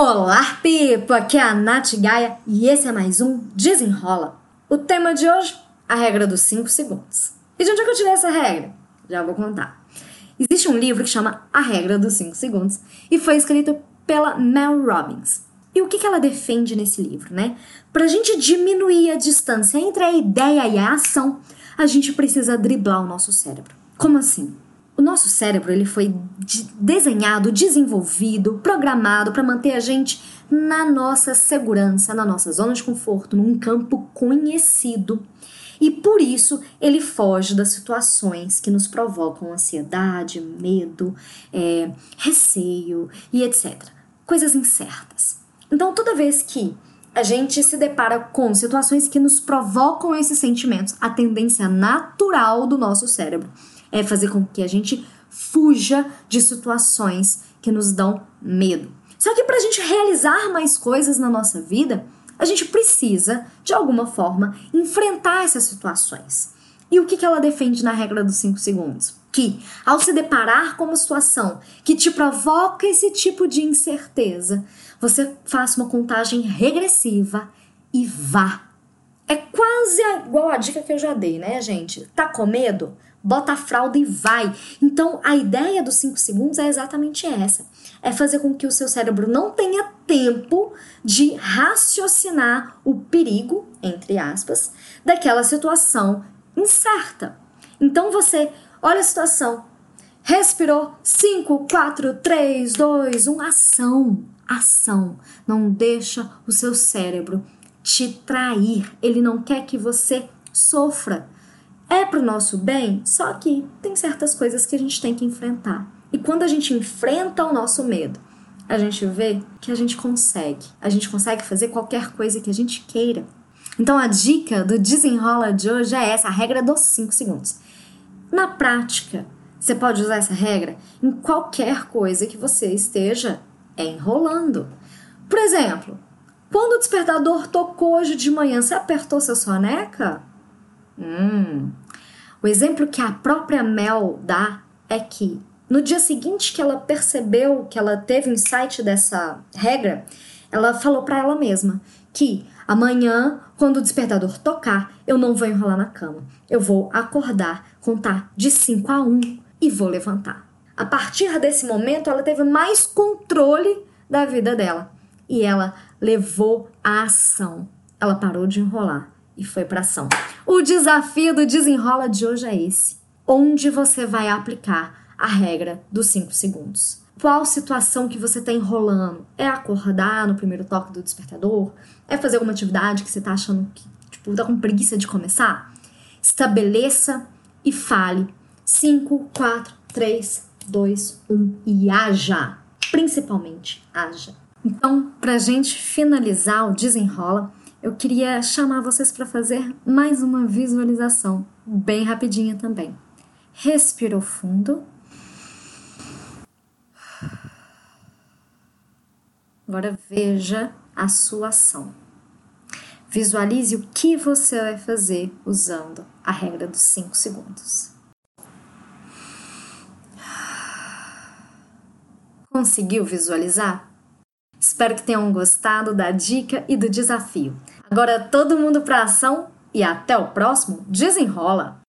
Olá, Pipo! Aqui é a Nath Gaia e esse é mais um Desenrola. O tema de hoje, a regra dos 5 segundos. E de onde é que eu tirei essa regra? Já vou contar. Existe um livro que chama A Regra dos 5 Segundos e foi escrito pela Mel Robbins. E o que, que ela defende nesse livro, né? Para a gente diminuir a distância entre a ideia e a ação, a gente precisa driblar o nosso cérebro. Como assim? O nosso cérebro ele foi desenhado, desenvolvido, programado para manter a gente na nossa segurança, na nossa zona de conforto, num campo conhecido. E por isso ele foge das situações que nos provocam ansiedade, medo, é, receio e etc. Coisas incertas. Então, toda vez que a gente se depara com situações que nos provocam esses sentimentos, a tendência natural do nosso cérebro é fazer com que a gente fuja de situações que nos dão medo. Só que para a gente realizar mais coisas na nossa vida, a gente precisa, de alguma forma, enfrentar essas situações. E o que, que ela defende na regra dos 5 segundos? Que, ao se deparar com uma situação que te provoca esse tipo de incerteza, você faça uma contagem regressiva e vá. É quase igual a dica que eu já dei, né, gente? Tá com medo? bota a fralda e vai. Então, a ideia dos 5 segundos é exatamente essa: é fazer com que o seu cérebro não tenha tempo de raciocinar o perigo, entre aspas, daquela situação incerta. Então, você olha a situação, respirou 5, 4, 3, 2, 1, ação. Ação. Não deixa o seu cérebro te trair. Ele não quer que você sofra é para o nosso bem, só que tem certas coisas que a gente tem que enfrentar. E quando a gente enfrenta o nosso medo, a gente vê que a gente consegue. A gente consegue fazer qualquer coisa que a gente queira. Então a dica do desenrola de hoje é essa, a regra dos 5 segundos. Na prática, você pode usar essa regra em qualquer coisa que você esteja enrolando. Por exemplo, quando o despertador tocou hoje de manhã, você apertou sua soneca? Hum. O exemplo que a própria Mel dá é que no dia seguinte que ela percebeu que ela teve o insight dessa regra, ela falou para ela mesma que amanhã, quando o despertador tocar, eu não vou enrolar na cama. Eu vou acordar, contar de 5 a 1 e vou levantar. A partir desse momento, ela teve mais controle da vida dela e ela levou a ação. Ela parou de enrolar e foi para ação. O desafio do desenrola de hoje é esse: onde você vai aplicar a regra dos 5 segundos. Qual situação que você está enrolando? É acordar no primeiro toque do despertador? É fazer alguma atividade que você está achando que tipo, tá com preguiça de começar? Estabeleça e fale 5, 4, 3, 2, 1 e haja. Principalmente haja. Então, para gente finalizar o desenrola, eu queria chamar vocês para fazer mais uma visualização, bem rapidinha também. Respirou fundo. Agora veja a sua ação. Visualize o que você vai fazer usando a regra dos 5 segundos. Conseguiu visualizar? Espero que tenham gostado da dica e do desafio. Agora todo mundo para ação e até o próximo Desenrola!